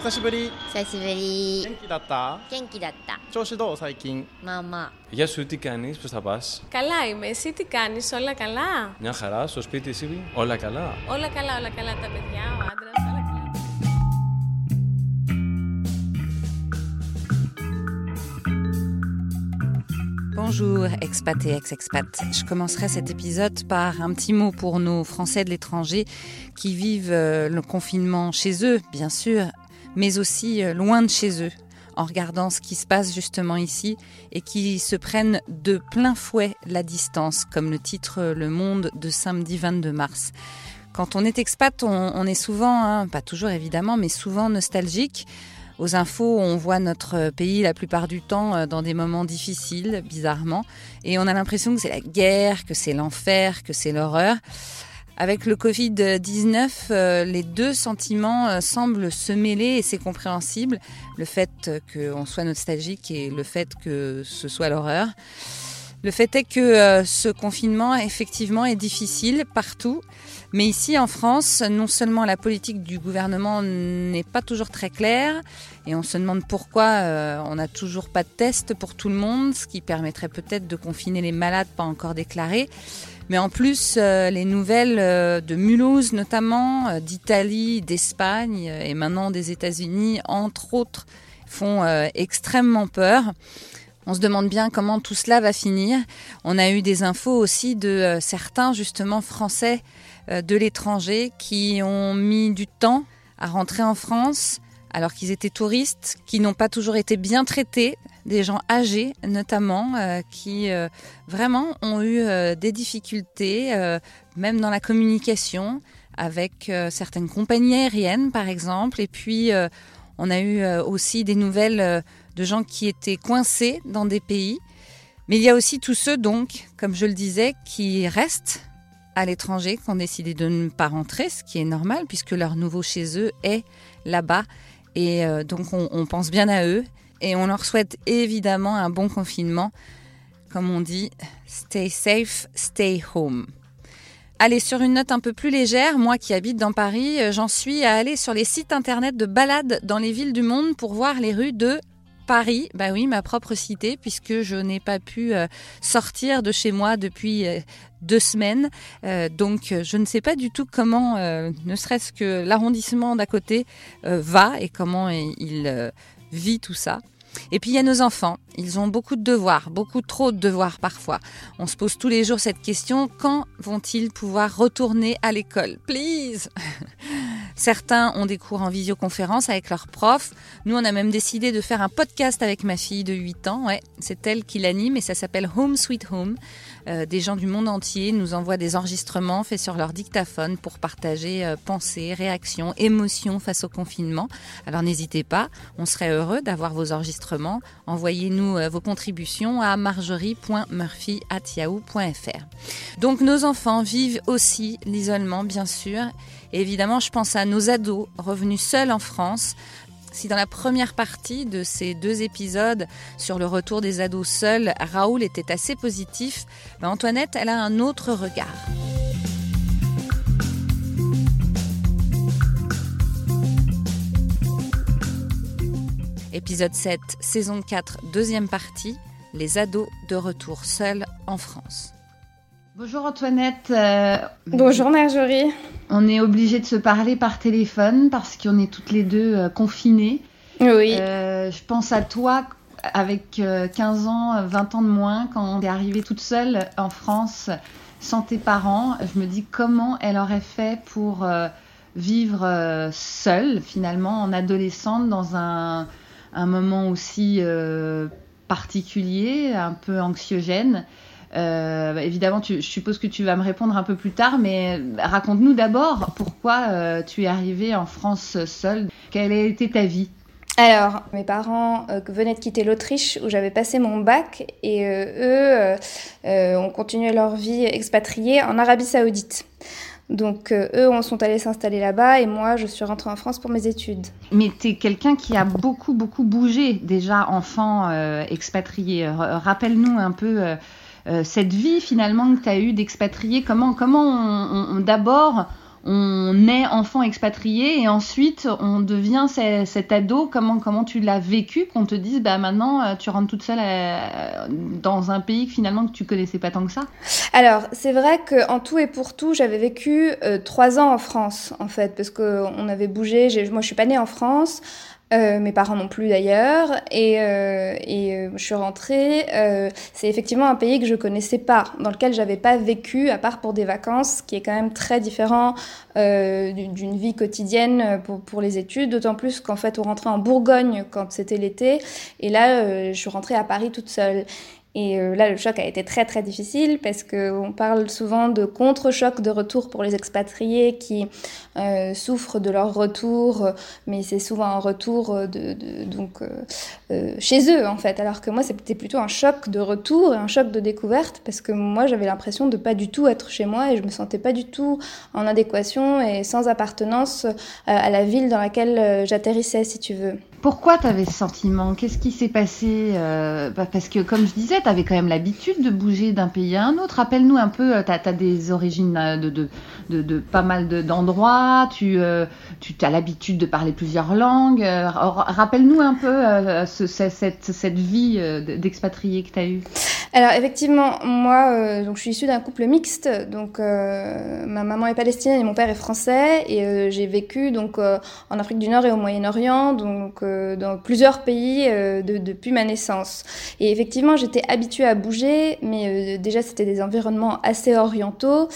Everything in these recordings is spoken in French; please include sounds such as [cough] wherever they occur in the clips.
久しぶり久しぶり元気だった元気だった調子どう最近まあまあ Γεια σου, τι κάνεις, πώς θα πας. Καλά είμαι. Εσύ τι κάνεις, όλα καλά. Μια χαρά, στο σπίτι εσύ, όλα καλά. Όλα καλά, όλα καλά τα παιδιά, ο άντρας, όλα καλά. Bonjour expat et ex-expat. Je commencerai cet épisode par un petit mot pour nos Français de l'étranger qui vivent euh, le confinement chez eux, bien sûr, mais aussi euh, loin de chez eux, en regardant ce qui se passe justement ici et qui se prennent de plein fouet la distance, comme le titre Le Monde de samedi 22 mars. Quand on est expat, on, est souvent, hein, pas toujours évidemment, mais souvent nostalgique. Aux infos, on voit notre pays la plupart du temps euh, dans des moments difficiles, bizarrement, et on a l'impression que c'est la guerre, que c'est l'enfer, que c'est l'horreur. Avec le Covid-19, euh, les deux sentiments euh, semblent se mêler et c'est compréhensible. Le fait qu'on soit nostalgique et le fait que ce soit l'horreur. Le fait est que euh, ce confinement, effectivement, est difficile partout. Mais ici, en France, non seulement la politique du gouvernement n'est pas toujours très claire, et on se demande pourquoi on n'a toujours pas de test pour tout le monde, ce qui permettrait peut-être de confiner les malades pas encore déclarés. Mais en plus, euh, les nouvelles euh, de Mulhouse notamment, euh, d'Italie, d'Espagne et maintenant des États-Unis, entre autres, font extrêmement peur. On se demande bien comment tout cela va finir. On a eu des infos aussi de certains justement français de l'étranger qui ont mis du temps à rentrer en France alors qu'ils étaient touristes, qui n'ont pas toujours été bien traités, des gens âgés notamment, euh, qui euh, vraiment ont eu euh, des difficultés, même dans la communication, avec certaines compagnies aériennes par exemple. Et puis on a eu aussi des nouvelles de gens qui étaient coincés dans des pays. Mais il y a aussi tous ceux donc, comme je le disais, qui restent à l'étranger, qui ont décidé de ne pas rentrer, ce qui est normal puisque leur nouveau chez eux est là-bas. Et euh, donc on, on pense bien à eux et on leur souhaite évidemment un bon confinement. Comme on dit, stay safe, stay home. Allez, sur une note un peu plus légère, moi qui habite dans Paris, euh, j'en suis à aller sur les sites internet de balades dans les villes du monde pour voir les rues de Paris. Bah oui, ma propre cité, puisque je n'ai pas pu euh, sortir de chez moi depuis euh, deux semaines. Euh, donc, je ne sais pas du tout comment, ne serait-ce que l'arrondissement d'à côté va et comment il vit tout ça. Et puis il y a nos enfants, ils ont beaucoup de devoirs, beaucoup trop de devoirs parfois. On se pose tous les jours cette question, quand vont-ils pouvoir retourner à l'école? Please [laughs] Certains ont des cours en visioconférence avec leurs profs. Nous, on a même décidé de faire un podcast avec ma fille de 8 ans. Ouais, c'est elle qui l'anime et ça s'appelle Home Sweet Home. Euh, des gens du monde entier nous envoient des enregistrements faits sur leur dictaphone pour partager euh, pensées, réactions, émotions face au confinement. Alors n'hésitez pas, on serait heureux d'avoir vos enregistrements. Envoyez-nous euh, vos contributions à marjorie.murphy.yahoo.fr. Donc nos enfants vivent aussi l'isolement, bien sûr. Évidemment, je pense à nos ados revenus seuls en France. Si dans la première partie de ces deux épisodes sur le retour des ados seuls, Raoul était assez positif, ben Antoinette, elle a un autre regard. Épisode 7, saison 4, deuxième partie, les ados de retour seuls en France. Bonjour Antoinette. Euh, Bonjour Marjorie. On est obligé de se parler par téléphone parce qu'on est toutes les deux euh, confinées. Oui. Euh, je pense à toi avec euh, 15 ans, euh, 20 ans de moins, quand on est arrivée toute seule en France sans tes parents. Je me dis comment elle aurait fait pour vivre seule finalement en adolescente dans un, un moment aussi particulier, un peu anxiogène. Euh, bah, évidemment, tu, je suppose que tu vas me répondre un peu plus tard, mais raconte-nous d'abord pourquoi euh, tu es arrivée en France seule. Quelle a été ta vie? Alors, mes parents euh, venaient de quitter l'Autriche où j'avais passé mon bac et eux ont continué leur vie expatriée en Arabie Saoudite. Donc euh, eux on sont allés s'installer là-bas et moi je suis rentrée en France pour mes études. Mais tu es quelqu'un qui a beaucoup, beaucoup bougé déjà enfant euh, expatrié. Rappelle-nous un peu euh, cette vie finalement que tu as eue d'expatrié. Comment, comment on, d'abord on est enfant expatrié et ensuite on devient cet ado. Comment, comment tu l'as vécu qu'on te dise bah maintenant euh, tu rentres toute seule euh, dans un pays que finalement que tu connaissais pas tant que ça? Alors c'est vrai que en tout et pour tout j'avais vécu trois ans en France en fait parce qu'on avait bougé. Moi je suis pas née en France. Euh, mes parents non plus d'ailleurs. Et, euh, et euh, je suis rentrée. Euh, c'est effectivement un pays que je connaissais pas, dans lequel j'avais pas vécu, à part pour des vacances, qui est quand même très différent euh, d'une vie quotidienne pour, pour les études. D'autant plus qu'en fait, on rentrait en Bourgogne quand c'était l'été. Et là, je suis rentrée à Paris toute seule. Et euh, là, le choc a été très très difficile parce qu'on parle souvent de contre-choc de retour pour les expatriés qui euh, souffrent de leur retour, mais c'est souvent un retour de, donc euh, chez eux en fait. Alors que moi, c'était plutôt un choc de retour et un choc de découverte parce que moi, j'avais l'impression de pas du tout être chez moi et je me sentais pas du tout en adéquation et sans appartenance à la ville dans laquelle j'atterrissais, si tu veux. Pourquoi tu avais ce sentiment? Qu'est-ce qui s'est passé euh, bah Parce que, comme je disais, tu avais quand même l'habitude de bouger d'un pays à un autre. Rappelle-nous un peu, tu as, des origines euh, de, de, de, pas mal d'endroits, tu, euh, tu as l'habitude de parler plusieurs langues. Euh, rappelle-nous un peu euh, ce, cette, cette vie d'expatrié que tu as eue. Alors effectivement, moi, donc je suis issue d'un couple mixte, donc ma maman est palestinienne et mon père est français, et j'ai vécu donc en Afrique du Nord et au Moyen-Orient, donc dans plusieurs pays de, depuis ma naissance. Et effectivement, j'étais habituée à bouger, mais déjà c'était des environnements assez orientaux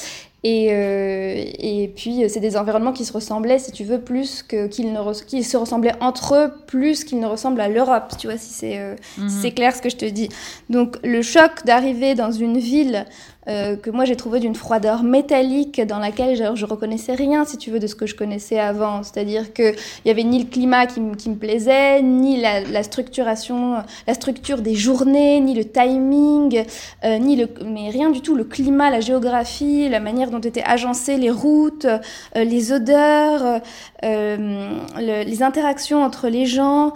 et, euh, et puis, c'est des environnements qui se ressemblaient, si tu veux, plus qu'ils ne se ressemblaient entre eux, plus qu'ils ne ressemblent à l'Europe, tu vois, si c'est euh, mhm. clair ce que je te dis. Donc, le choc d'arriver dans une ville euh, que moi j'ai trouvé d'une froideur métallique dans laquelle je, reconnaissais rien, si tu veux, de ce que je connaissais avant. C'est-à-dire qu'il n'y avait ni le climat qui, me plaisait, ni la, structuration, la structure des journées, ni le timing, euh, ni le, mais rien du tout, le climat, la géographie, la manière dont étaient agencées les routes, euh, les odeurs, le, les interactions entre les gens,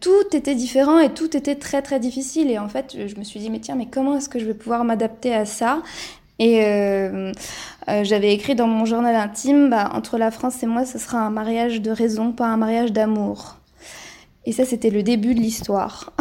tout était différent et tout était très très difficile. Et en fait, je me suis dit, mais tiens, mais comment est-ce que je vais pouvoir m'adapter à ça? Et euh, euh, j'avais écrit dans mon journal intime, bah, entre la France et moi, ce sera un mariage de raison, pas un mariage d'amour. Et ça, c'était le début de l'histoire.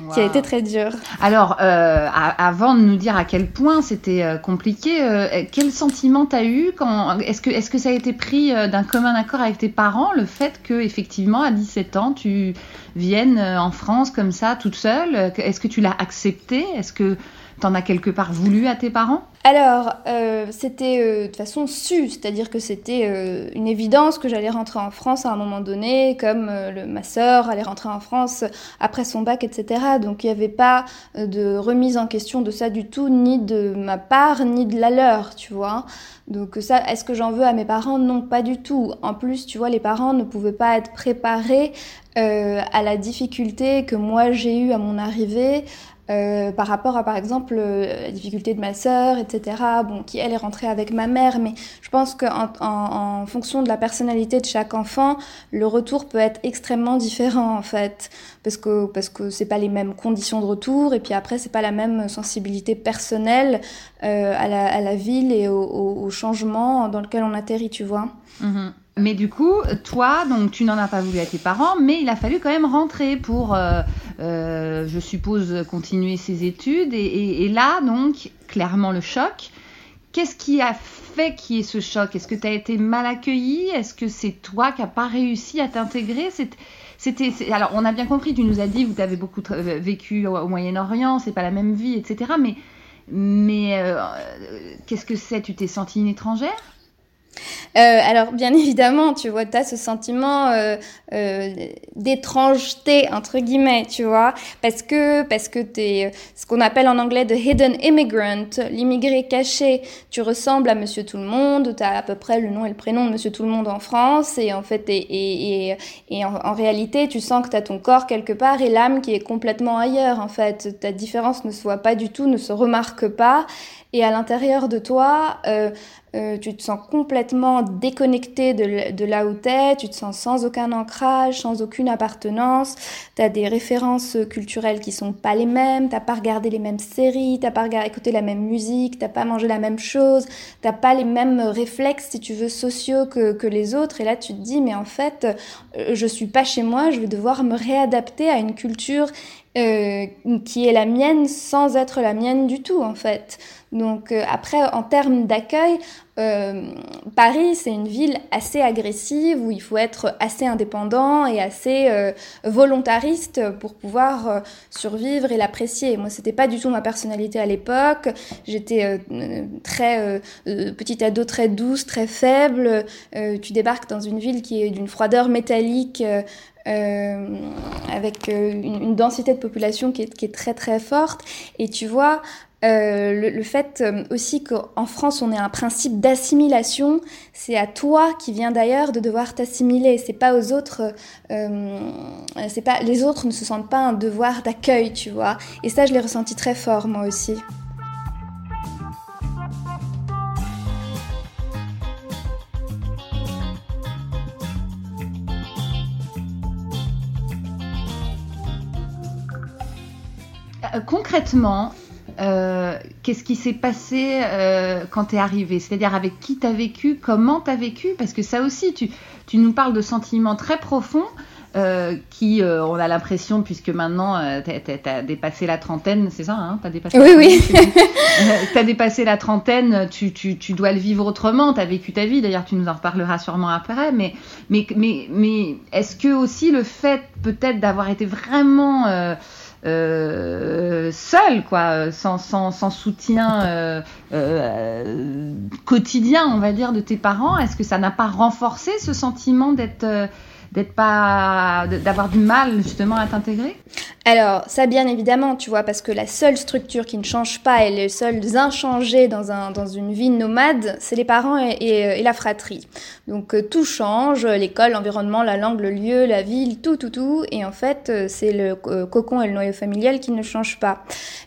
Wow. [laughs] qui a été très dur. Alors, euh, avant de nous dire à quel point c'était compliqué, quel sentiment t'as eu quand Est-ce que, est-ce que ça a été pris d'un commun accord avec tes parents, le fait que effectivement à 17 ans tu viennes en France comme ça, toute seule? Est-ce que tu l'as accepté? Est-ce que T'en as quelque part voulu à tes parents? Alors, euh, c'était euh, de façon su, c'est-à-dire que c'était euh, une évidence que j'allais rentrer en France à un moment donné, comme le, ma sœur allait rentrer en France après son bac, etc. Donc il n'y avait pas de remise en question de ça du tout, ni de ma part, ni de la leur, tu vois. Donc ça, est-ce que j'en veux à mes parents? Non, pas du tout. En plus, tu vois, les parents ne pouvaient pas être préparés à la difficulté que moi j'ai eue à mon arrivée euh, par rapport à par exemple euh, la difficulté de ma sœur, etc. Bon, qui elle est rentrée avec ma mère, mais je pense qu'en en, en fonction de la personnalité de chaque enfant, le retour peut être extrêmement différent en fait, parce que parce que c'est pas les mêmes conditions de retour, et puis après c'est pas la même sensibilité personnelle euh, à, la, à la ville et au, au, changement dans lequel on atterrit, tu vois. Mmh. Mais du coup, toi, donc tu n'en as pas voulu à tes parents, mais il a fallu quand même rentrer pour, euh, euh, je suppose, continuer ses études. Et, là, donc, clairement le choc. Qu'est-ce qui a fait qu'il y ait ce choc? Est-ce que tu as été mal accueilli Est-ce que c'est toi qui n'as pas réussi à t'intégrer? C'était alors on a bien compris tu nous as dit tu avais beaucoup vécu au, Moyen-Orient c'est pas la même vie etc mais mais euh, qu'est-ce que c'est? Tu t'es sentie une étrangère? euh, alors, bien évidemment, tu vois, tu as ce sentiment euh, euh, d'étrangeté, entre guillemets, tu vois, parce que, parce que tu ce qu'on appelle en anglais the hidden immigrant, l'immigré caché. Tu ressembles à Monsieur Tout-le-Monde, tu as à peu près le nom et le prénom de Monsieur Tout-le-Monde en France, et en fait, et, et, et, et en, en, réalité, tu sens que tu as ton corps quelque part et l'âme qui est complètement ailleurs, en fait. Ta différence ne se voit pas du tout, ne se remarque pas. Et à l'intérieur de toi, euh, euh, tu te sens complètement déconnecté de, de là où t'es, tu te sens sans aucun ancrage, sans aucune appartenance, tu as des références culturelles qui sont pas les mêmes, t'as pas regardé les mêmes séries, t'as pas écouté la même musique, t'as pas mangé la même chose, t'as pas les mêmes réflexes, si tu veux, sociaux que, que les autres, et là tu te dis, mais en fait, euh, je suis pas chez moi, je vais devoir me réadapter à une culture euh, qui est la mienne sans être la mienne du tout en fait. Donc euh, après, en termes d'accueil, euh, Paris, c'est une ville assez agressive où il faut être assez indépendant et assez volontariste pour pouvoir survivre et l'apprécier. Moi, c'était pas du tout ma personnalité à l'époque. J'étais très petite ado, très douce, très faible. tu débarques dans une ville qui est d'une froideur métallique euh, avec euh, une, densité de population qui est, très très forte. Et tu vois, euh, le, fait aussi qu'en France on ait un principe d'assimilation, c'est à toi qui viens d'ailleurs de devoir t'assimiler. C'est pas aux autres, c'est pas les autres ne se sentent pas un devoir d'accueil, tu vois. Et ça je l'ai ressenti très fort moi aussi. Concrètement, euh, qu'est-ce qui s'est passé euh, quand tu es arrivé? C'est-à-dire avec qui tu as vécu, comment tu as vécu? Parce que ça aussi, tu, tu, nous parles de sentiments très profonds qui, on a l'impression, puisque maintenant tu as, dépassé la trentaine, c'est ça hein? As dépassé Oui, oui. tu [laughs] as dépassé la trentaine, tu, tu, tu dois le vivre autrement, tu as vécu ta vie, d'ailleurs tu nous en reparleras sûrement après, mais, mais, mais, mais est-ce que aussi le fait peut-être d'avoir été vraiment euh, seul, quoi, sans, sans, soutien euh, euh, quotidien, on va dire, de tes parents. Est-ce que ça n'a pas renforcé ce sentiment d'être euh, d'être pas d'avoir du mal justement à t'intégrer? Alors ça bien évidemment tu vois parce que la seule structure qui ne change pas et les seuls inchangés dans un dans une vie nomade c'est les parents et, et, la fratrie. Donc euh, tout change l'école l'environnement la langue le lieu la ville tout tout tout. Et en fait euh, c'est le euh, cocon et le noyau familial qui ne changent pas.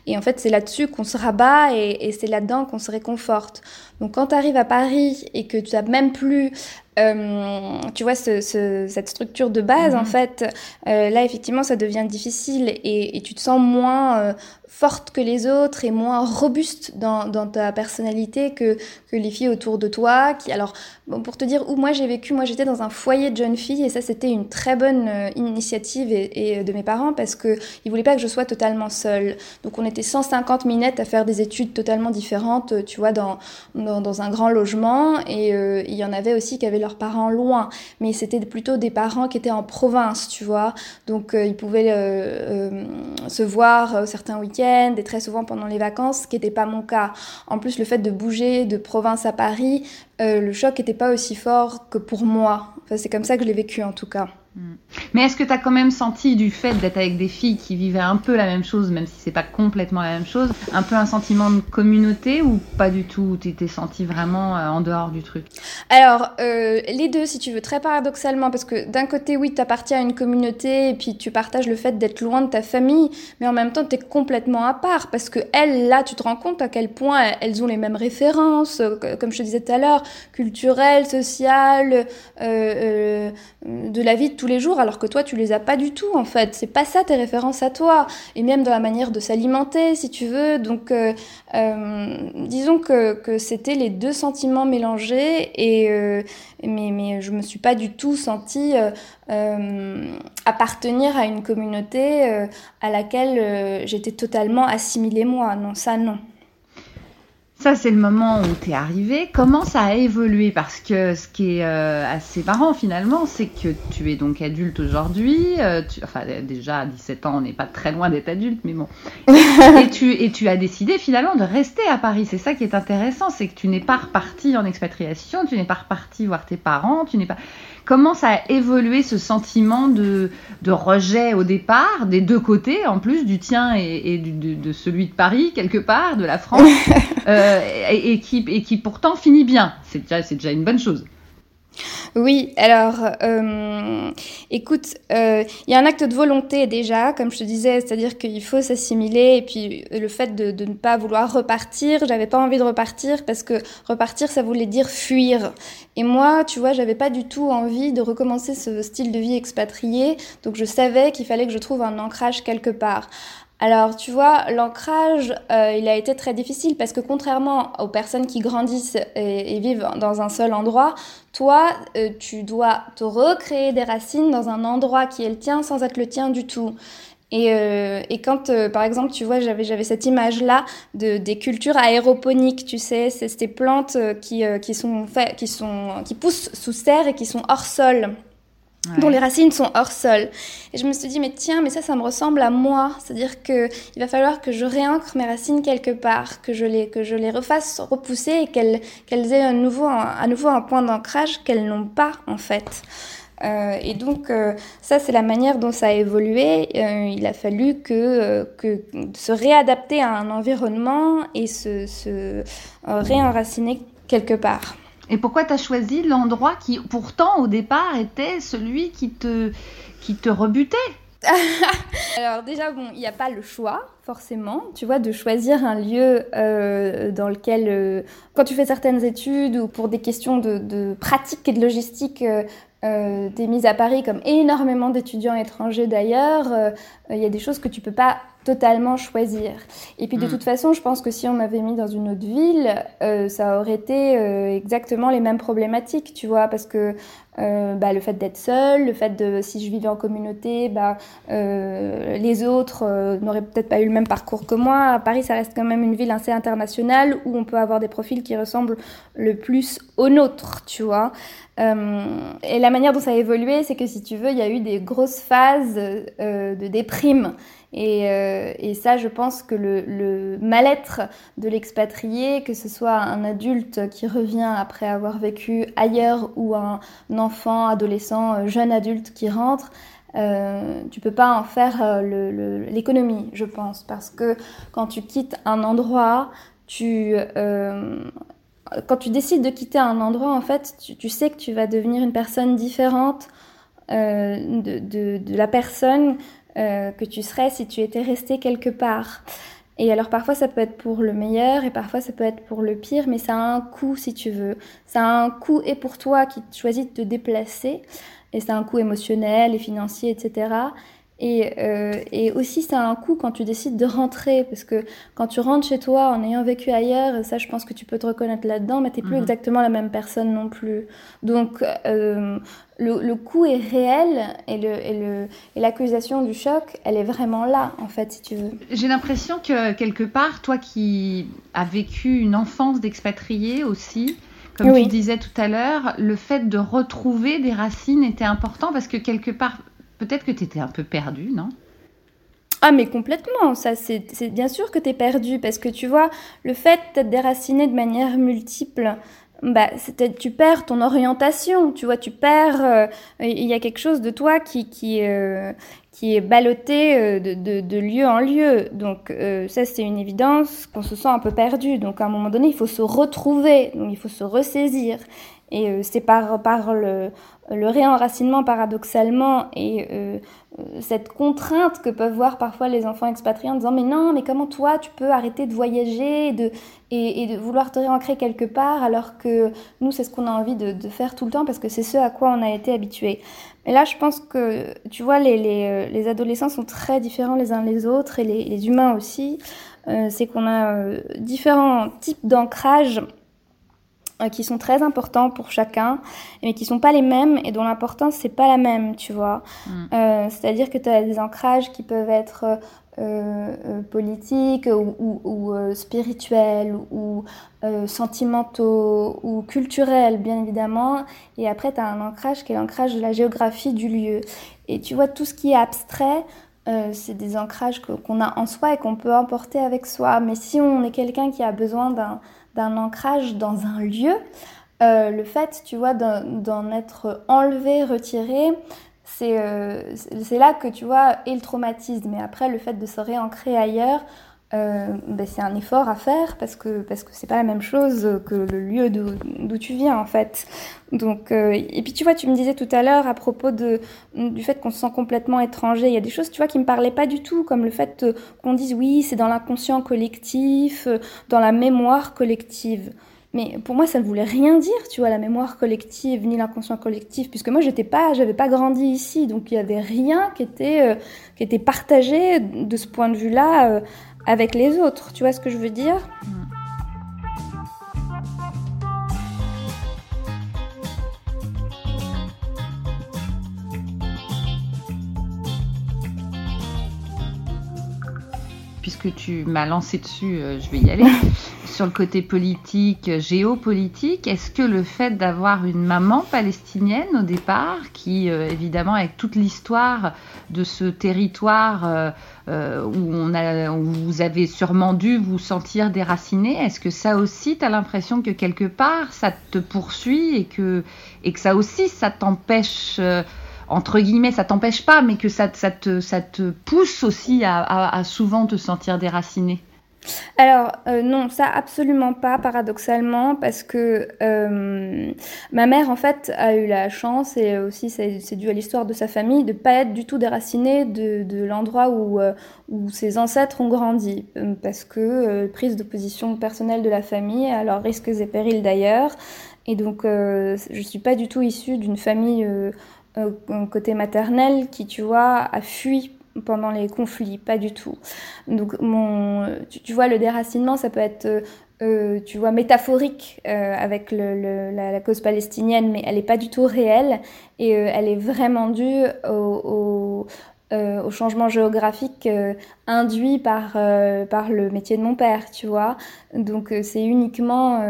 Et en fait c'est là-dessus qu'on se rabat et, et c'est là-dedans qu'on se réconforte. Donc quand tu arrives à Paris et que tu n'as même plus euh, tu vois, ce, ce, cette structure de base, en mhm. fait, euh, là, effectivement, ça devient difficile et, et tu te sens moins euh, forte que les autres et moins robuste dans, ta personnalité que, les filles autour de toi. Alors, pour te dire où moi j'ai vécu, moi j'étais dans un foyer de jeunes filles et ça c'était une très bonne euh, initiative et, de mes parents parce que ils voulaient pas que je sois totalement seule. Donc on était 150 minettes à faire des études totalement différentes, tu vois, dans, un grand logement et euh, il y en avait aussi qui avaient leurs parents loin, mais c'était plutôt des parents qui étaient en province, tu vois. Donc euh, ils pouvaient se voir certains week-ends et très souvent pendant les vacances, ce qui n'était pas mon cas. En plus, le fait de bouger de province à Paris, euh, le choc n'était pas aussi fort que pour moi. Enfin, c'est comme ça que je l'ai vécu en tout cas. Mais est-ce que tu as quand même senti du fait d'être avec des filles qui vivaient un peu la même chose, même si c'est pas complètement la même chose, un peu un sentiment de communauté ou pas du tout Tu t'es senti vraiment euh, en dehors du truc? Alors, euh, les deux, si tu veux, très paradoxalement, parce que d'un côté, oui, tu appartiens à une communauté et puis tu partages le fait d'être loin de ta famille, mais en même temps, tu es complètement à part parce que elles, là, tu te rends compte à quel point elles ont les mêmes références, euh, comme je te disais tout à l'heure, culturelles, sociales, de la vie de les jours, alors que toi, tu les as pas du tout, en fait. C'est pas ça tes références à toi. Et même dans la manière de s'alimenter, si tu veux. Donc, euh, euh, disons que, que c'était les deux sentiments mélangés, et, euh, mais, mais je me suis pas du tout sentie appartenir à une communauté à laquelle j'étais totalement assimilée moi. Non, ça, non. Ça, c'est le moment où tu es arrivé. Comment ça a évolué? Parce que ce qui est euh, assez marrant finalement, c'est que tu es donc adulte aujourd'hui. Euh, enfin, déjà à 17 ans, on n'est pas très loin d'être adulte, mais bon. [laughs] et, tu, et tu as décidé finalement de rester à Paris. C'est ça qui est intéressant, c'est que tu n'es pas reparti en expatriation, tu n'es pas reparti voir tes parents, tu n'es pas. Comment ça a évolué ce sentiment de, de, rejet au départ, des deux côtés, en plus du tien et, de, celui de Paris, quelque part, de la France, [laughs] euh, et, qui, et qui pourtant finit bien C'est déjà, déjà une bonne chose. Oui, alors, euh, écoute, euh, il y a un acte de volonté déjà, comme je te disais, c'est-à-dire qu'il faut s'assimiler, et puis le fait de, de, ne pas vouloir repartir, j'avais pas envie de repartir, parce que repartir, ça voulait dire fuir. Et moi, tu vois, j'avais pas du tout envie de recommencer ce style de vie expatrié, donc je savais qu'il fallait que je trouve un ancrage quelque part. Alors, tu vois, l'ancrage, euh, il a été très difficile parce que contrairement aux personnes qui grandissent et, vivent dans un seul endroit, toi, euh, tu dois te recréer des racines dans un endroit qui est le tien sans être le tien du tout. Et, euh, et quand, par exemple, tu vois, j'avais, j'avais cette image-là de, des cultures aéroponiques, tu sais, c'est ces plantes qui, qui, sont fait, qui, sont, qui poussent sous serre et qui sont hors sol dont les racines sont hors sol. Et je me suis dit, mais tiens, mais ça, ça me ressemble à moi. C'est-à-dire qu'il va falloir que je réancre mes racines quelque part, que je les, que je les refasse repousser et qu'elles qu'elles aient à nouveau, un, à nouveau un point d'ancrage qu'elles n'ont pas, en fait. Euh, et donc, euh, ça, c'est la manière dont ça a évolué. Euh, il a fallu que, que se réadapter à un environnement et se, se réenraciner quelque part. Et pourquoi tu as choisi l'endroit qui, pourtant, au départ, était celui qui te, rebutait [laughs] Alors déjà, bon, il n'y a pas le choix, forcément, tu vois, de choisir un lieu euh, dans lequel, euh, quand tu fais certaines études ou pour des questions de, de pratique et de logistique, euh, euh tu es mise à Paris comme énormément d'étudiants étrangers d'ailleurs, il y a des choses que tu peux pas totalement choisir. Et puis de mm. toute façon, je pense que si on m'avait mis dans une autre ville, euh, ça aurait été euh, exactement les mêmes problématiques, tu vois, parce que euh, bah, le fait d'être seul, le fait de si je vivais en communauté, bah, les autres n'auraient peut-être pas eu le même parcours que moi. À Paris, ça reste quand même une ville assez internationale où on peut avoir des profils qui ressemblent le plus aux nôtres, tu vois. Et la manière dont ça a évolué, c'est que si tu veux, il y a eu des grosses phases de déprime. Et, euh, et, ça, je pense que le, mal-être de l'expatrié, que ce soit un adulte qui revient après avoir vécu ailleurs ou un enfant, adolescent, euh, jeune adulte qui rentre, euh, tu peux pas en faire euh, l'économie, je pense, parce que quand tu quittes un endroit, tu euh, quand tu décides de quitter un endroit, en fait, tu, sais que tu vas devenir une personne différente euh, de, la personne euh, que tu serais si tu étais resté quelque part. Et alors parfois ça peut être pour le meilleur et parfois ça peut être pour le pire, mais ça a un coût si tu veux. Ça a un coût et pour toi qui choisis de te déplacer, et ça a un coût émotionnel et financier, etc. Et, euh, et, aussi, ça a un coût quand tu décides de rentrer, parce que quand tu rentres chez toi en ayant vécu ailleurs, ça, je pense que tu peux te reconnaître là-dedans, mais tu n'es plus mhm. exactement la même personne non plus. Donc, euh, le, le, coût est réel et, le, et, le, et l'accusation du choc, elle est vraiment là, en fait, si tu veux. J'ai l'impression que quelque part, toi qui as vécu une enfance d'expatrié aussi, comme oui. tu disais tout à l'heure, le fait de retrouver des racines était important parce que quelque part, peut-être que tu étais un peu perdu, non? Ah mais complètement, ça c'est bien sûr que tu es perdu parce que tu vois, le fait d'être déraciné de manière multiple, bah, tu perds ton orientation, tu vois, tu perds, euh, il y a quelque chose de toi qui, qui, euh, qui est ballotté euh, de, de, lieu en lieu. Donc ça c'est une évidence qu'on se sent un peu perdu. Donc à un moment donné, il faut se retrouver, donc il faut se ressaisir. Et euh, c'est par, le, réenracinement paradoxalement et euh, euh, cette contrainte que peuvent voir parfois les enfants expatriés en disant mais non mais comment toi tu peux arrêter de voyager et de, vouloir te réancrer quelque part alors que nous c'est ce qu'on a envie de, faire tout le temps parce que c'est ce à quoi on a été habitué. Mais là je pense que tu vois les, les, les adolescents sont très différents les uns les autres et les, humains aussi. C'est qu'on a différents types d'ancrage qui sont très importants pour chacun, mais qui sont pas les mêmes et dont l'importance c'est pas la même, tu vois. Mm. Euh, C'est-à-dire que tu as des ancrages qui peuvent être euh, euh, politiques ou, ou, ou euh, spirituels ou sentimentaux ou culturels, bien évidemment. Et après, tu as un ancrage qui est l'ancrage de la géographie du lieu. Et tu vois, tout ce qui est abstrait, euh, c'est des ancrages qu'on a en soi et qu'on peut emporter avec soi. Mais si on est quelqu'un qui a besoin d'un d'un ancrage dans un lieu, euh, le fait, tu vois, d'en être enlevé, retiré, euh, c'est là que tu vois est le traumatisme. Et après, le fait de se réancrer ailleurs, ben, c'est un effort à faire parce que parce que c'est pas la même chose que le lieu d'où tu viens en fait. Donc et puis tu vois, tu me disais tout à l'heure à propos de du fait qu'on se sent complètement étranger. Il y a des choses tu vois qui me parlaient pas du tout, comme le fait qu'on dise oui, c'est dans l'inconscient collectif, dans la mémoire collective. Mais pour moi, ça ne voulait rien dire, tu vois, la mémoire collective ni l'inconscient collectif, puisque moi, j'étais pas, j'avais pas grandi ici, donc il y avait rien qui était, euh, qui était partagé de ce point de vue-là euh, avec les autres. Tu vois ce que je veux dire? Puisque tu m'as lancé dessus, euh, je vais y aller. [laughs] sur le côté politique, géopolitique, est-ce que le fait d'avoir une maman palestinienne au départ, qui euh, évidemment avec toute l'histoire de ce territoire euh, euh, où, on a, où vous avez sûrement dû vous sentir déraciné, est-ce que ça aussi, tu as l'impression que quelque part, ça te poursuit et que, et que ça aussi, ça t'empêche entre guillemets, ça t'empêche pas, mais que ça, te, ça te pousse aussi à, souvent te sentir déraciné. Alors euh, non, ça absolument pas, paradoxalement, parce que euh, ma mère en fait a eu la chance, et aussi c'est dû à l'histoire de sa famille, de pas être du tout déracinée de, l'endroit où, euh, où ses ancêtres ont grandi, parce que prise de position personnelle de la famille, à leurs risques et périls d'ailleurs, et donc je suis pas du tout issue d'une famille côté maternel qui, tu vois, a fui pendant les conflits, pas du tout. Donc mon, tu, vois, le déracinement, ça peut être, euh, tu vois, métaphorique euh, avec la, cause palestinienne, mais elle n'est pas du tout réelle et euh, elle est vraiment due au, changement géographique induit par, par le métier de mon père, tu vois. Donc c'est uniquement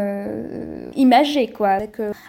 imagé, quoi.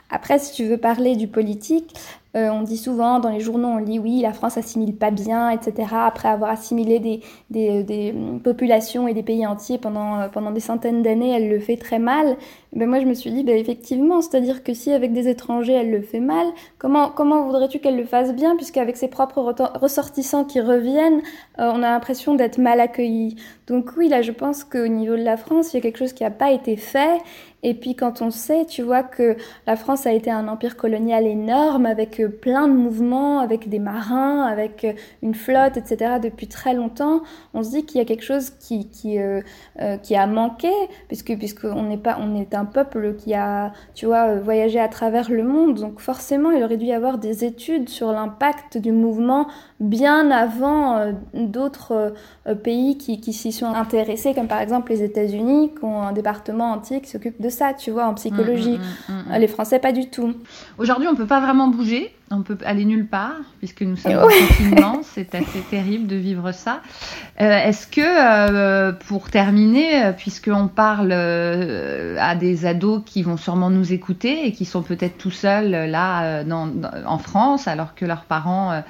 après, si tu veux parler du politique, euh, on dit souvent dans les journaux, on lit oui, la France assimile pas bien, etc. Après avoir assimilé des, des, populations et des pays entiers pendant, euh, pendant des centaines d'années, elle le fait très mal. Ben moi, je me suis dit, ben effectivement, c'est-à-dire que si avec des étrangers, elle le fait mal, comment, comment voudrais-tu qu'elle le fasse bien, puisqu'avec ses propres ressortissants qui reviennent, euh, on a l'impression d'être mal accueillis. Donc oui, là, je pense qu'au niveau de la France, il y a quelque chose qui n'a pas été fait et puis quand on sait, tu vois, que la France a été un empire colonial énorme avec euh, plein de mouvements, avec des marins, avec euh, une flotte, etc. depuis très longtemps, on se dit qu'il y a quelque chose qui, qui, euh, a manqué, puisque puisqu'on n'est pas, on est un peuple qui a, tu vois, voyagé à travers le monde. Donc forcément, il aurait dû y avoir des études sur l'impact du mouvement bien avant d'autres pays qui, qui s'y sont intéressés, comme par exemple les États-Unis, qui ont un département entier qui s'occupe de ça, tu vois, en psychologie. Mm, mm, mm, les Français, pas du tout. Aujourd'hui, on peut pas vraiment bouger, on peut aller nulle part, puisque nous sommes en confinement. [laughs] C'est assez terrible de vivre ça. Euh, est-ce que, euh, pour terminer, euh, puisqu'on parle à des ados qui vont sûrement nous écouter et qui sont peut-être tout seuls là en France, alors que leurs parents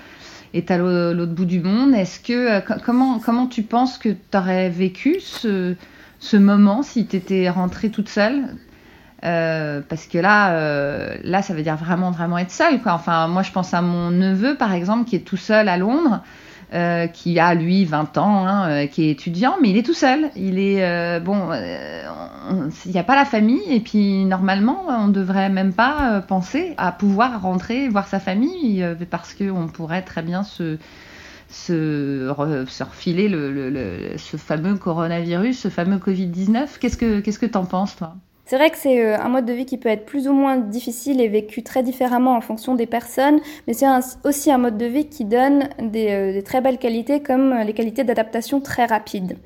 est à l'autre bout du monde. Est-ce que comment comment tu penses que tu aurais vécu ce, ce moment si tu étais rentrée toute seule euh, parce que là, euh, là, ça veut dire vraiment, vraiment être seule. Quoi. Enfin, moi, je pense à mon neveu, par exemple, qui est tout seul à Londres, euh, qui a, lui, 20 ans, hein, qui est étudiant, mais il est tout seul. Il est, bon, il n'y a pas la famille, et puis, normalement, on ne devrait même pas penser à pouvoir rentrer voir sa famille, parce qu'on pourrait très bien se se, refiler le, ce fameux coronavirus, ce fameux Covid-19. Qu'est-ce que qu'est-ce que penses, toi? C'est vrai que c'est euh, un mode de vie qui peut être plus ou moins difficile et vécu très différemment en fonction des personnes, mais c'est aussi un mode de vie qui donne des, euh, des très belles qualités comme les qualités d'adaptation très rapides.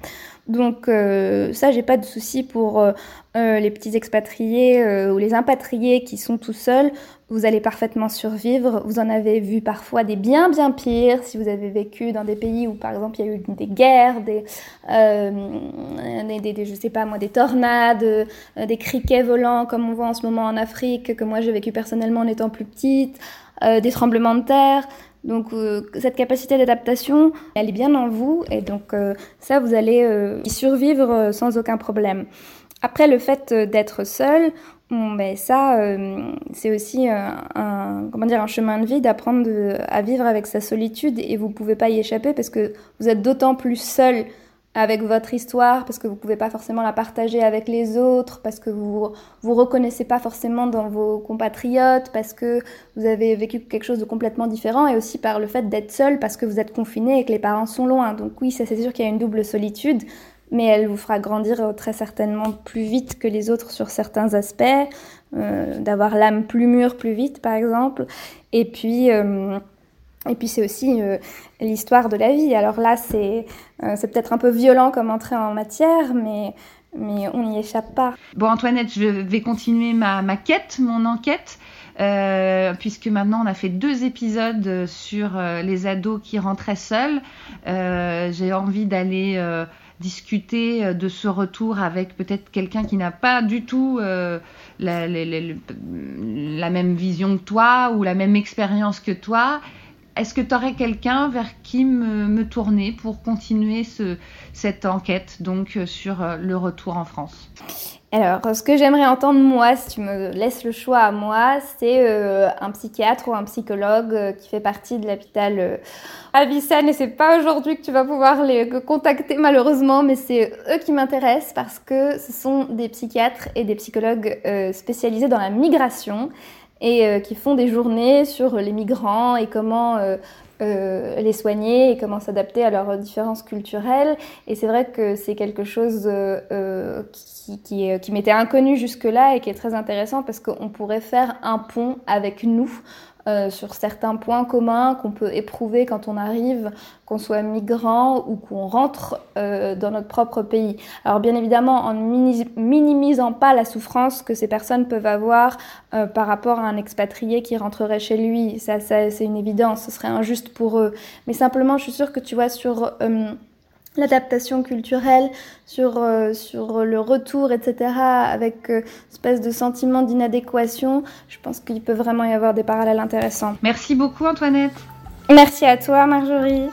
Donc euh, ça, j'ai pas de souci pour euh, euh, les petits expatriés ou les impatriés qui sont tout seuls. Vous allez parfaitement survivre. Vous en avez vu parfois des bien bien pires si vous avez vécu dans des pays où par exemple il y a eu des guerres, des, des, des, je sais pas moi, des tornades, des criquets volants comme on voit en ce moment en Afrique que moi j'ai vécu personnellement en étant plus petite, des tremblements de terre. Donc euh, cette capacité d'adaptation, elle est bien en vous et donc euh, ça, vous allez euh, y survivre sans aucun problème. Après, le fait d'être seul, bon, ben, ça, c'est aussi un, comment dire, un chemin de vie d'apprendre à vivre avec sa solitude et vous pouvez pas y échapper parce que vous êtes d'autant plus seul avec votre histoire, parce que vous ne pouvez pas forcément la partager avec les autres, parce que vous vous reconnaissez pas forcément dans vos compatriotes, parce que vous avez vécu quelque chose de complètement différent, et aussi par le fait d'être seul, parce que vous êtes confiné et que les parents sont loin. Donc oui, c'est sûr qu'il y a une double solitude, mais elle vous fera grandir très certainement plus vite que les autres sur certains aspects, euh, d'avoir l'âme plus mûre plus vite par exemple, et puis... Euh, et puis c'est aussi euh, l'histoire de la vie. Alors là, c'est euh, peut-être un peu violent comme entrée en matière, mais, mais on n'y échappe pas. Bon, Antoinette, je vais continuer ma, ma quête, mon enquête. Euh, puisque maintenant on a fait deux épisodes sur euh, les ados qui rentraient seuls. J'ai envie d'aller discuter de ce retour avec peut-être quelqu'un qui n'a pas du tout la, même vision que toi ou la même expérience que toi est-ce que tu aurais quelqu'un vers qui me, me, tourner pour continuer ce, cette enquête donc euh, sur euh, le retour en France? Alors, ce que j'aimerais entendre, moi, si tu me laisses le choix à moi, c'est euh, un psychiatre ou un psychologue qui fait partie de l'hôpital euh, Avicenne. Et c'est pas aujourd'hui que tu vas pouvoir les contacter, malheureusement, mais c'est eux qui m'intéressent parce que ce sont des psychiatres et des psychologues spécialisés dans la migration et euh, qui font des journées sur les migrants et comment euh, euh, les soigner et comment s'adapter à leurs différences culturelles. Et c'est vrai que c'est quelque chose qui, qui, qui m'était inconnu jusque-là et qui est très intéressant parce qu'on pourrait faire un pont avec nous euh, sur certains points communs qu'on peut éprouver quand on arrive, qu'on soit migrant ou qu'on rentre euh, dans notre propre pays. Alors bien évidemment en minimisant pas la souffrance que ces personnes peuvent avoir euh, par rapport à un expatrié qui rentrerait chez lui, ça, ça c'est une évidence, ce serait injuste pour eux. Mais simplement je suis sûre que tu vois sur euh, l'adaptation culturelle, sur, euh, sur le retour, etc., avec euh, espèce de sentiment d'inadéquation, je pense qu'il peut vraiment y avoir des parallèles intéressants. Merci beaucoup Antoinette. Merci à toi Marjorie.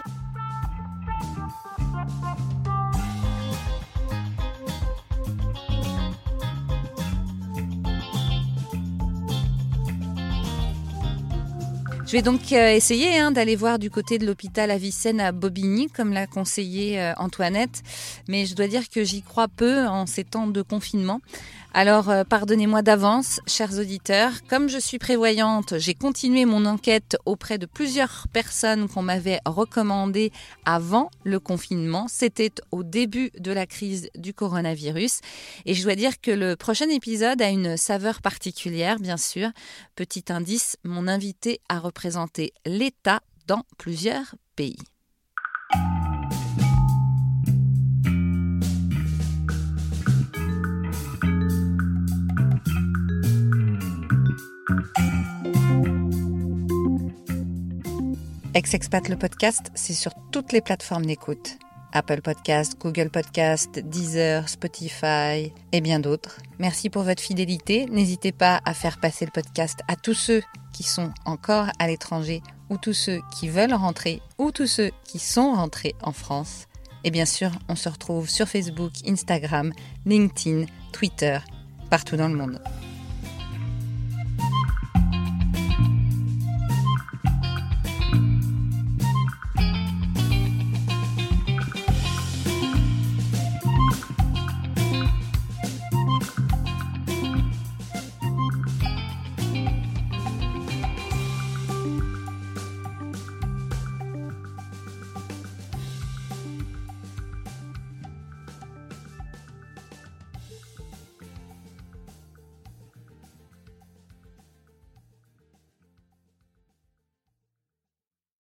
Je vais donc euh, essayer hein, d'aller voir du côté de l'hôpital Avicenne à Bobigny, comme l'a conseillé euh, Antoinette, mais je dois dire que j'y crois peu en ces temps de confinement. Alors, euh, pardonnez-moi d'avance, chers auditeurs. Comme je suis prévoyante, j'ai continué mon enquête auprès de plusieurs personnes qu'on m'avait recommandées avant le confinement. C'était au début de la crise du coronavirus. Et je dois dire que le prochain épisode a une saveur particulière, bien sûr. Petit indice, mon invité a représenté l'État dans plusieurs pays. Ex-Expat le podcast, c'est sur toutes les plateformes d'écoute. Apple Podcast, Google Podcast, Deezer, Spotify et bien d'autres. Merci pour votre fidélité. N'hésitez pas à faire passer le podcast à tous ceux qui sont encore à l'étranger ou tous ceux qui veulent rentrer ou tous ceux qui sont rentrés en France. Et bien sûr, on se retrouve sur Facebook, Instagram, LinkedIn, Twitter, partout dans le monde.